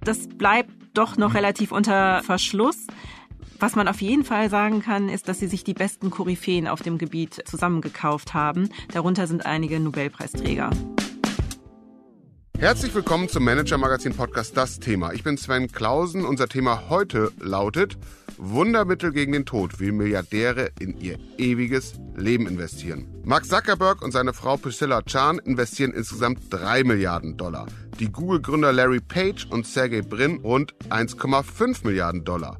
Das bleibt doch noch relativ unter Verschluss. Was man auf jeden Fall sagen kann, ist, dass sie sich die besten Koryphäen auf dem Gebiet zusammengekauft haben. Darunter sind einige Nobelpreisträger. Herzlich willkommen zum Manager Magazin Podcast Das Thema. Ich bin Sven Klausen. Unser Thema heute lautet Wundermittel gegen den Tod, wie Milliardäre in ihr ewiges Leben investieren. Mark Zuckerberg und seine Frau Priscilla Chan investieren insgesamt 3 Milliarden Dollar. Die Google-Gründer Larry Page und Sergey Brin rund 1,5 Milliarden Dollar.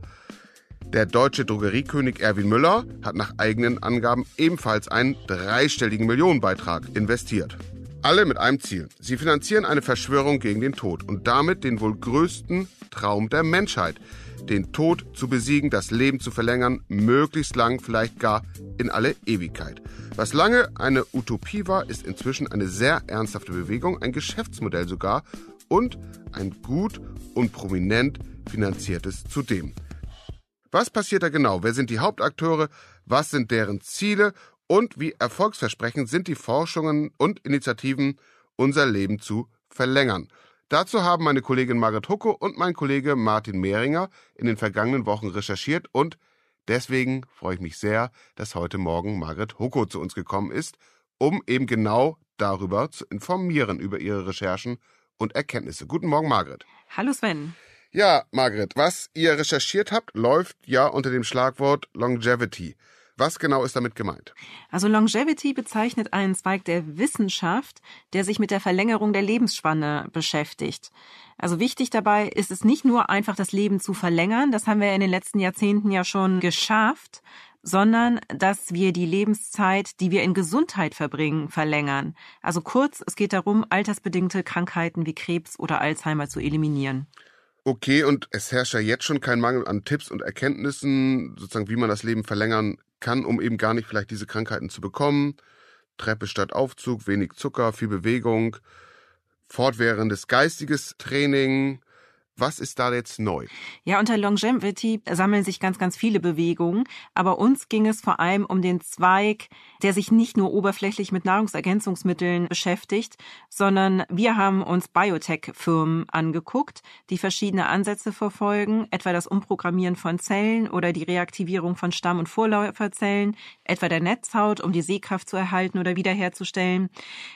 Der deutsche Drogeriekönig Erwin Müller hat nach eigenen Angaben ebenfalls einen dreistelligen Millionenbeitrag investiert. Alle mit einem Ziel. Sie finanzieren eine Verschwörung gegen den Tod und damit den wohl größten Traum der Menschheit. Den Tod zu besiegen, das Leben zu verlängern, möglichst lang, vielleicht gar in alle Ewigkeit. Was lange eine Utopie war, ist inzwischen eine sehr ernsthafte Bewegung, ein Geschäftsmodell sogar und ein gut und prominent finanziertes zudem. Was passiert da genau? Wer sind die Hauptakteure? Was sind deren Ziele? Und wie erfolgsversprechend sind die Forschungen und Initiativen, unser Leben zu verlängern? Dazu haben meine Kollegin Margret Hucko und mein Kollege Martin Mehringer in den vergangenen Wochen recherchiert und deswegen freue ich mich sehr, dass heute Morgen Margret Hucko zu uns gekommen ist, um eben genau darüber zu informieren, über ihre Recherchen und Erkenntnisse. Guten Morgen, Margret. Hallo Sven. Ja, Margret, was ihr recherchiert habt, läuft ja unter dem Schlagwort Longevity. Was genau ist damit gemeint? Also Longevity bezeichnet einen Zweig der Wissenschaft, der sich mit der Verlängerung der Lebensspanne beschäftigt. Also wichtig dabei ist es nicht nur einfach das Leben zu verlängern, das haben wir in den letzten Jahrzehnten ja schon geschafft, sondern dass wir die Lebenszeit, die wir in Gesundheit verbringen, verlängern. Also kurz, es geht darum, altersbedingte Krankheiten wie Krebs oder Alzheimer zu eliminieren. Okay, und es herrscht ja jetzt schon kein Mangel an Tipps und Erkenntnissen, sozusagen, wie man das Leben verlängern kann, um eben gar nicht vielleicht diese Krankheiten zu bekommen. Treppe statt Aufzug, wenig Zucker, viel Bewegung, fortwährendes geistiges Training, was ist da jetzt neu? Ja, unter Longevity sammeln sich ganz, ganz viele Bewegungen. Aber uns ging es vor allem um den Zweig, der sich nicht nur oberflächlich mit Nahrungsergänzungsmitteln beschäftigt, sondern wir haben uns Biotech-Firmen angeguckt, die verschiedene Ansätze verfolgen, etwa das Umprogrammieren von Zellen oder die Reaktivierung von Stamm- und Vorläuferzellen, etwa der Netzhaut, um die Sehkraft zu erhalten oder wiederherzustellen.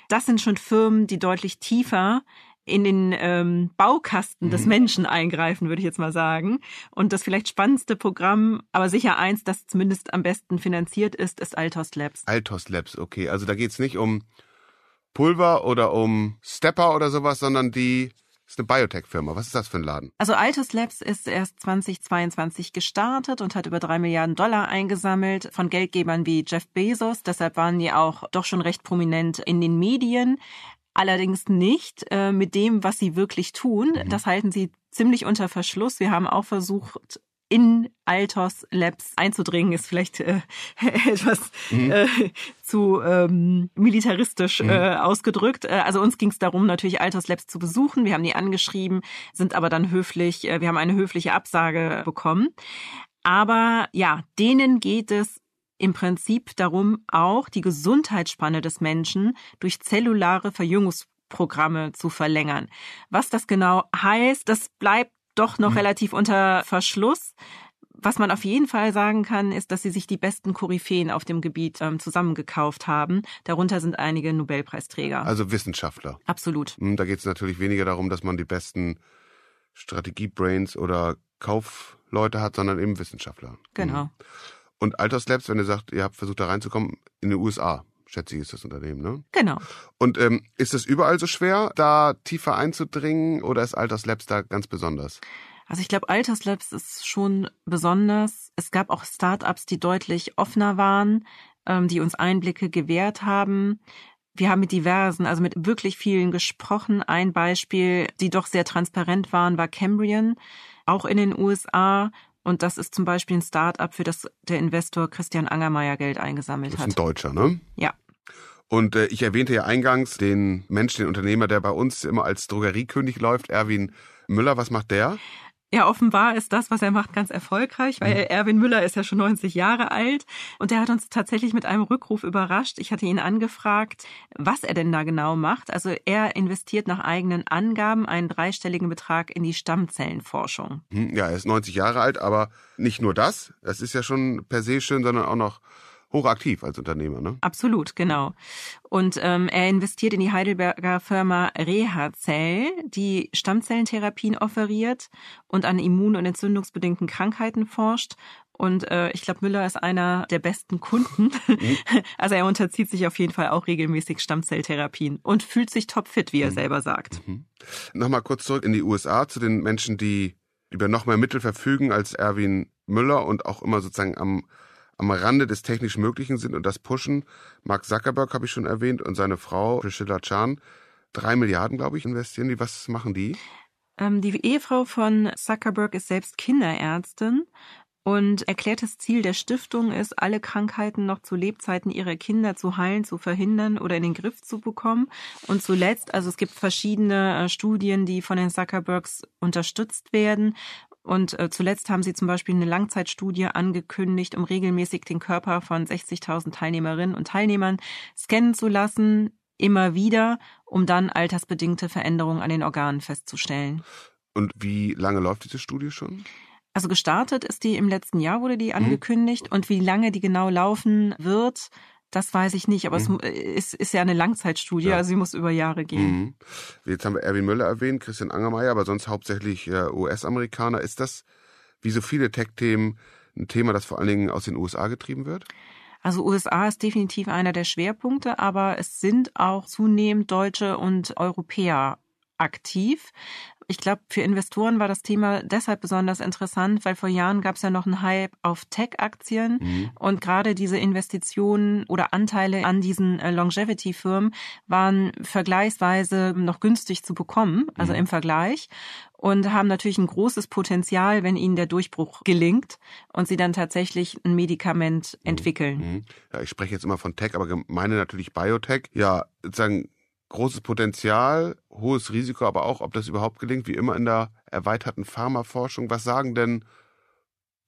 Das sind schon Firmen, die deutlich tiefer in den ähm, Baukasten des mhm. Menschen eingreifen, würde ich jetzt mal sagen. Und das vielleicht spannendste Programm, aber sicher eins, das zumindest am besten finanziert ist, ist Altos Labs. Altos Labs, okay. Also da geht's nicht um Pulver oder um Stepper oder sowas, sondern die ist eine Biotech-Firma. Was ist das für ein Laden? Also Altus Labs ist erst 2022 gestartet und hat über drei Milliarden Dollar eingesammelt von Geldgebern wie Jeff Bezos. Deshalb waren die auch doch schon recht prominent in den Medien allerdings nicht äh, mit dem, was sie wirklich tun. Mhm. Das halten sie ziemlich unter Verschluss. Wir haben auch versucht, in Altos Labs einzudringen, ist vielleicht äh, etwas mhm. äh, zu ähm, militaristisch mhm. äh, ausgedrückt. Äh, also uns ging es darum, natürlich Altos Labs zu besuchen. Wir haben die angeschrieben, sind aber dann höflich, äh, wir haben eine höfliche Absage bekommen. Aber ja, denen geht es im Prinzip darum, auch die Gesundheitsspanne des Menschen durch zellulare Verjüngungsprogramme zu verlängern. Was das genau heißt, das bleibt doch noch mhm. relativ unter Verschluss. Was man auf jeden Fall sagen kann, ist, dass sie sich die besten Koryphäen auf dem Gebiet ähm, zusammengekauft haben. Darunter sind einige Nobelpreisträger. Also Wissenschaftler. Absolut. Hm, da geht es natürlich weniger darum, dass man die besten Strategiebrains oder Kaufleute hat, sondern eben Wissenschaftler. Genau. Mhm. Und Alterslabs, wenn ihr sagt, ihr habt versucht da reinzukommen, in den USA, schätze ich, ist das Unternehmen, ne? Genau. Und ähm, ist es überall so schwer, da tiefer einzudringen oder ist Alterslabs da ganz besonders? Also ich glaube, Alterslabs ist schon besonders. Es gab auch Startups, die deutlich offener waren, ähm, die uns Einblicke gewährt haben. Wir haben mit diversen, also mit wirklich vielen gesprochen. Ein Beispiel, die doch sehr transparent waren, war Cambrian, auch in den USA, und das ist zum Beispiel ein Start-up, für das der Investor Christian Angermeier Geld eingesammelt hat. Das ist ein Deutscher, ne? Ja. Und äh, ich erwähnte ja eingangs den Menschen, den Unternehmer, der bei uns immer als Drogeriekönig läuft, Erwin Müller. Was macht der? Ja, offenbar ist das, was er macht, ganz erfolgreich, weil mhm. Erwin Müller ist ja schon 90 Jahre alt und der hat uns tatsächlich mit einem Rückruf überrascht. Ich hatte ihn angefragt, was er denn da genau macht. Also er investiert nach eigenen Angaben einen dreistelligen Betrag in die Stammzellenforschung. Mhm, ja, er ist 90 Jahre alt, aber nicht nur das. Das ist ja schon per se schön, sondern auch noch hochaktiv als Unternehmer, ne? Absolut, genau. Und ähm, er investiert in die Heidelberger Firma RehaCell, die Stammzellentherapien offeriert und an immun- und entzündungsbedingten Krankheiten forscht. Und äh, ich glaube, Müller ist einer der besten Kunden. Mhm. Also er unterzieht sich auf jeden Fall auch regelmäßig Stammzelltherapien und fühlt sich topfit, wie er mhm. selber sagt. Mhm. Nochmal kurz zurück in die USA zu den Menschen, die über noch mehr Mittel verfügen als Erwin Müller und auch immer sozusagen am am Rande des technisch Möglichen sind und das pushen. Mark Zuckerberg habe ich schon erwähnt und seine Frau Priscilla Chan. Drei Milliarden, glaube ich, investieren die. Was machen die? Ähm, die Ehefrau von Zuckerberg ist selbst Kinderärztin und erklärtes Ziel der Stiftung ist, alle Krankheiten noch zu Lebzeiten ihrer Kinder zu heilen, zu verhindern oder in den Griff zu bekommen. Und zuletzt, also es gibt verschiedene äh, Studien, die von den Zuckerbergs unterstützt werden. Und äh, zuletzt haben sie zum Beispiel eine Langzeitstudie angekündigt, um regelmäßig den Körper von 60.000 Teilnehmerinnen und Teilnehmern scannen zu lassen, immer wieder, um dann altersbedingte Veränderungen an den Organen festzustellen. Und wie lange läuft diese Studie schon? Also gestartet ist die im letzten Jahr, wurde die mhm. angekündigt. Mhm. Und wie lange die genau laufen wird, das weiß ich nicht, aber mhm. es ist, ist ja eine Langzeitstudie, ja. also sie muss über Jahre gehen. Mhm. Jetzt haben wir Erwin Müller erwähnt, Christian Angermeier, aber sonst hauptsächlich äh, US-Amerikaner. Ist das, wie so viele Tech-Themen, ein Thema, das vor allen Dingen aus den USA getrieben wird? Also USA ist definitiv einer der Schwerpunkte, aber es sind auch zunehmend Deutsche und Europäer aktiv. Ich glaube, für Investoren war das Thema deshalb besonders interessant, weil vor Jahren gab es ja noch einen Hype auf Tech-Aktien mhm. und gerade diese Investitionen oder Anteile an diesen äh, Longevity-Firmen waren vergleichsweise noch günstig zu bekommen, also mhm. im Vergleich und haben natürlich ein großes Potenzial, wenn ihnen der Durchbruch gelingt und sie dann tatsächlich ein Medikament mhm. entwickeln. Mhm. Ja, ich spreche jetzt immer von Tech, aber meine natürlich Biotech. Ja, sozusagen großes Potenzial, hohes Risiko, aber auch, ob das überhaupt gelingt, wie immer in der erweiterten Pharmaforschung. Was sagen denn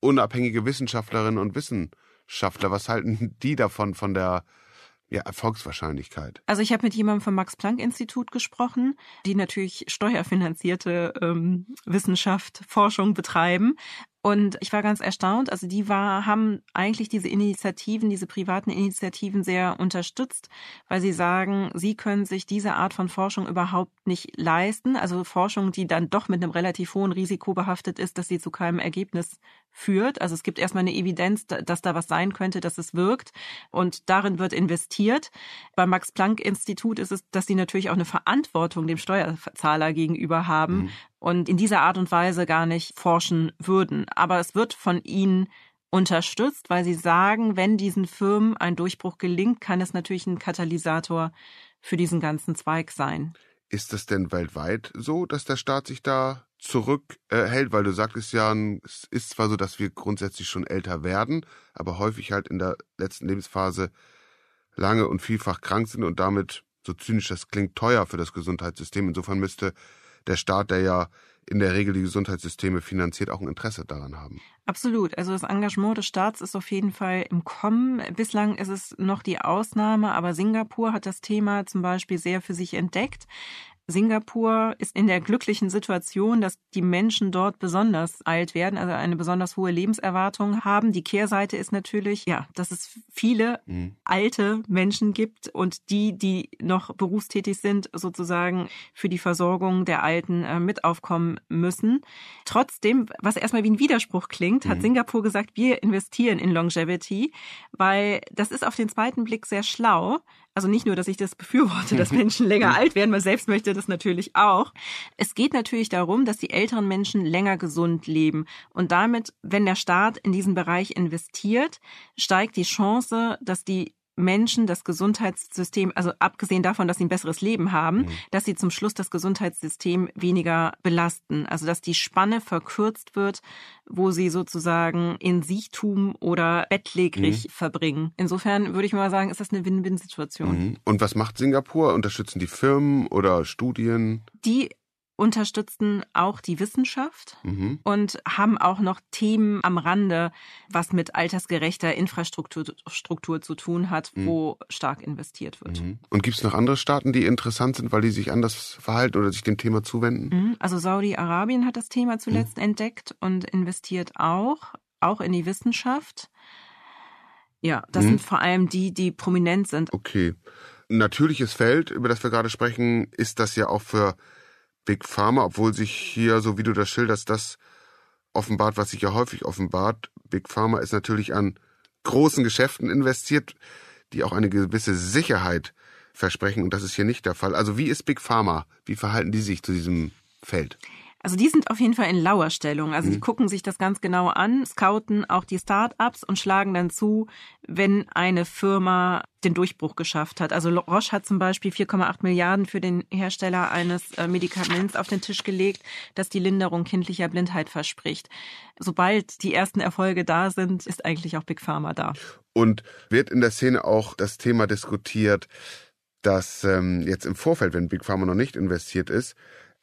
unabhängige Wissenschaftlerinnen und Wissenschaftler? Was halten die davon, von der ja, Erfolgswahrscheinlichkeit? Also ich habe mit jemandem vom Max-Planck-Institut gesprochen, die natürlich steuerfinanzierte ähm, Wissenschaft, Forschung betreiben. Und ich war ganz erstaunt. Also die war, haben eigentlich diese Initiativen, diese privaten Initiativen sehr unterstützt, weil sie sagen, sie können sich diese Art von Forschung überhaupt nicht leisten. Also Forschung, die dann doch mit einem relativ hohen Risiko behaftet ist, dass sie zu keinem Ergebnis führt. Also es gibt erstmal eine Evidenz, dass da was sein könnte, dass es wirkt. Und darin wird investiert. Beim Max-Planck-Institut ist es, dass sie natürlich auch eine Verantwortung dem Steuerzahler gegenüber haben. Mhm und in dieser Art und Weise gar nicht forschen würden. Aber es wird von ihnen unterstützt, weil sie sagen, wenn diesen Firmen ein Durchbruch gelingt, kann es natürlich ein Katalysator für diesen ganzen Zweig sein. Ist es denn weltweit so, dass der Staat sich da zurückhält? Äh, weil du sagtest ja, es ist zwar so, dass wir grundsätzlich schon älter werden, aber häufig halt in der letzten Lebensphase lange und vielfach krank sind und damit, so zynisch das klingt, teuer für das Gesundheitssystem. Insofern müsste der Staat, der ja in der Regel die Gesundheitssysteme finanziert, auch ein Interesse daran haben. Absolut. Also das Engagement des Staats ist auf jeden Fall im Kommen. Bislang ist es noch die Ausnahme, aber Singapur hat das Thema zum Beispiel sehr für sich entdeckt. Singapur ist in der glücklichen Situation, dass die Menschen dort besonders alt werden, also eine besonders hohe Lebenserwartung haben. Die Kehrseite ist natürlich, ja, dass es viele mhm. alte Menschen gibt und die, die noch berufstätig sind, sozusagen für die Versorgung der Alten äh, mit aufkommen müssen. Trotzdem, was erstmal wie ein Widerspruch klingt, hat mhm. Singapur gesagt, wir investieren in Longevity, weil das ist auf den zweiten Blick sehr schlau, also nicht nur, dass ich das befürworte, dass Menschen länger alt werden, man selbst möchte das natürlich auch. Es geht natürlich darum, dass die älteren Menschen länger gesund leben. Und damit, wenn der Staat in diesen Bereich investiert, steigt die Chance, dass die Menschen das Gesundheitssystem, also abgesehen davon, dass sie ein besseres Leben haben, mhm. dass sie zum Schluss das Gesundheitssystem weniger belasten. Also dass die Spanne verkürzt wird, wo sie sozusagen in Siechtum oder bettlägerig mhm. verbringen. Insofern würde ich mal sagen, ist das eine Win-Win-Situation. Mhm. Und was macht Singapur? Unterstützen die Firmen oder Studien? Die unterstützen auch die Wissenschaft mhm. und haben auch noch Themen am Rande, was mit altersgerechter Infrastruktur Struktur zu tun hat, mhm. wo stark investiert wird. Mhm. Und gibt es noch andere Staaten, die interessant sind, weil die sich anders verhalten oder sich dem Thema zuwenden? Mhm. Also Saudi-Arabien hat das Thema zuletzt mhm. entdeckt und investiert auch, auch in die Wissenschaft. Ja, das mhm. sind vor allem die, die prominent sind. Okay. Ein natürliches Feld, über das wir gerade sprechen, ist das ja auch für Big Pharma, obwohl sich hier, so wie du das schilderst, das offenbart, was sich ja häufig offenbart. Big Pharma ist natürlich an großen Geschäften investiert, die auch eine gewisse Sicherheit versprechen. Und das ist hier nicht der Fall. Also wie ist Big Pharma? Wie verhalten die sich zu diesem Feld? Also die sind auf jeden Fall in Lauerstellung. Also die mhm. gucken sich das ganz genau an, scouten auch die Start-ups und schlagen dann zu, wenn eine Firma den Durchbruch geschafft hat. Also Roche hat zum Beispiel 4,8 Milliarden für den Hersteller eines äh, Medikaments auf den Tisch gelegt, das die Linderung kindlicher Blindheit verspricht. Sobald die ersten Erfolge da sind, ist eigentlich auch Big Pharma da. Und wird in der Szene auch das Thema diskutiert, dass ähm, jetzt im Vorfeld, wenn Big Pharma noch nicht investiert ist,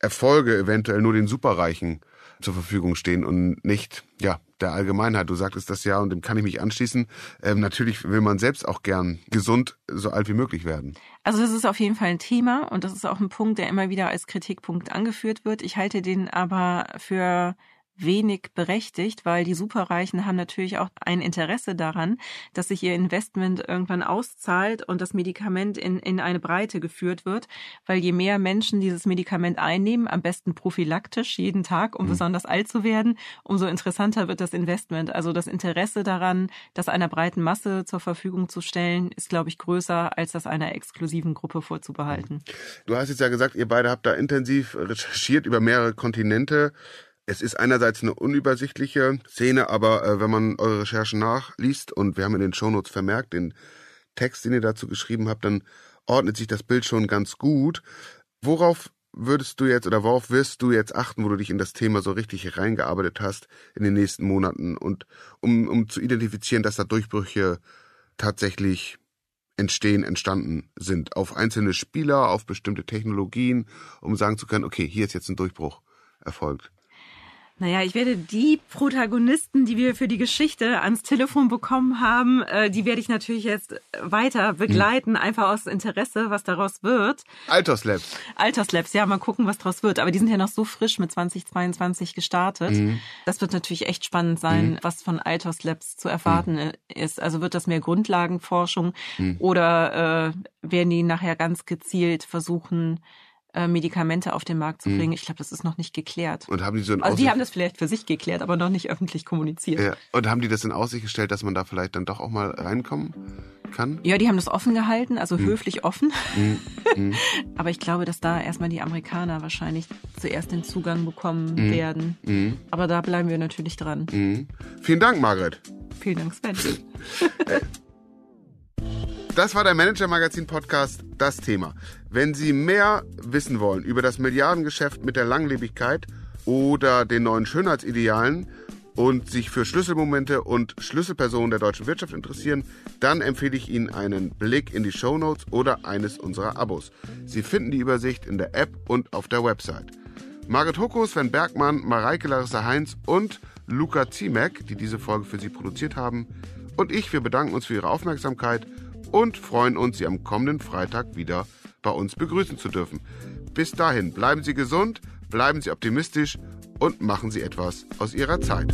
Erfolge eventuell nur den Superreichen zur Verfügung stehen und nicht ja der Allgemeinheit. Du sagtest das ja und dem kann ich mich anschließen. Ähm, natürlich will man selbst auch gern gesund so alt wie möglich werden. Also das ist auf jeden Fall ein Thema und das ist auch ein Punkt, der immer wieder als Kritikpunkt angeführt wird. Ich halte den aber für wenig berechtigt, weil die Superreichen haben natürlich auch ein Interesse daran, dass sich ihr Investment irgendwann auszahlt und das Medikament in, in eine Breite geführt wird, weil je mehr Menschen dieses Medikament einnehmen, am besten prophylaktisch jeden Tag, um mhm. besonders alt zu werden, umso interessanter wird das Investment. Also das Interesse daran, das einer breiten Masse zur Verfügung zu stellen, ist, glaube ich, größer, als das einer exklusiven Gruppe vorzubehalten. Du hast jetzt ja gesagt, ihr beide habt da intensiv recherchiert über mehrere Kontinente. Es ist einerseits eine unübersichtliche Szene, aber äh, wenn man eure Recherchen nachliest und wir haben in den Shownotes vermerkt, den Text, den ihr dazu geschrieben habt, dann ordnet sich das Bild schon ganz gut. Worauf würdest du jetzt oder worauf wirst du jetzt achten, wo du dich in das Thema so richtig reingearbeitet hast in den nächsten Monaten und um, um zu identifizieren, dass da Durchbrüche tatsächlich entstehen, entstanden sind, auf einzelne Spieler, auf bestimmte Technologien, um sagen zu können, okay, hier ist jetzt ein Durchbruch erfolgt. Naja, ich werde die Protagonisten, die wir für die Geschichte ans Telefon bekommen haben, äh, die werde ich natürlich jetzt weiter begleiten, hm. einfach aus Interesse, was daraus wird. Alterslabs. Alterslabs, ja, mal gucken, was daraus wird. Aber die sind ja noch so frisch mit 2022 gestartet. Mhm. Das wird natürlich echt spannend sein, mhm. was von Alterslabs zu erwarten mhm. ist. Also wird das mehr Grundlagenforschung hm. oder äh, werden die nachher ganz gezielt versuchen, äh, Medikamente auf den Markt zu mhm. bringen. Ich glaube, das ist noch nicht geklärt. Und haben die so in Also die haben das vielleicht für sich geklärt, aber noch nicht öffentlich kommuniziert. Ja. Und haben die das in Aussicht gestellt, dass man da vielleicht dann doch auch mal reinkommen kann? Ja, die haben das offen gehalten, also mhm. höflich offen. Mhm. mhm. aber ich glaube, dass da erstmal die Amerikaner wahrscheinlich zuerst den Zugang bekommen mhm. werden. Mhm. Aber da bleiben wir natürlich dran. Vielen Dank, Margret. Vielen Dank, Sven. Das war der Manager Magazin Podcast, das Thema. Wenn Sie mehr wissen wollen über das Milliardengeschäft mit der Langlebigkeit oder den neuen Schönheitsidealen und sich für Schlüsselmomente und Schlüsselpersonen der deutschen Wirtschaft interessieren, dann empfehle ich Ihnen einen Blick in die Show Notes oder eines unserer Abos. Sie finden die Übersicht in der App und auf der Website. Margret Hucko, Sven Bergmann, Mareike Larissa Heinz und Luca Ziemek, die diese Folge für Sie produziert haben, und ich, wir bedanken uns für Ihre Aufmerksamkeit und freuen uns, Sie am kommenden Freitag wieder bei uns begrüßen zu dürfen. Bis dahin bleiben Sie gesund, bleiben Sie optimistisch und machen Sie etwas aus Ihrer Zeit.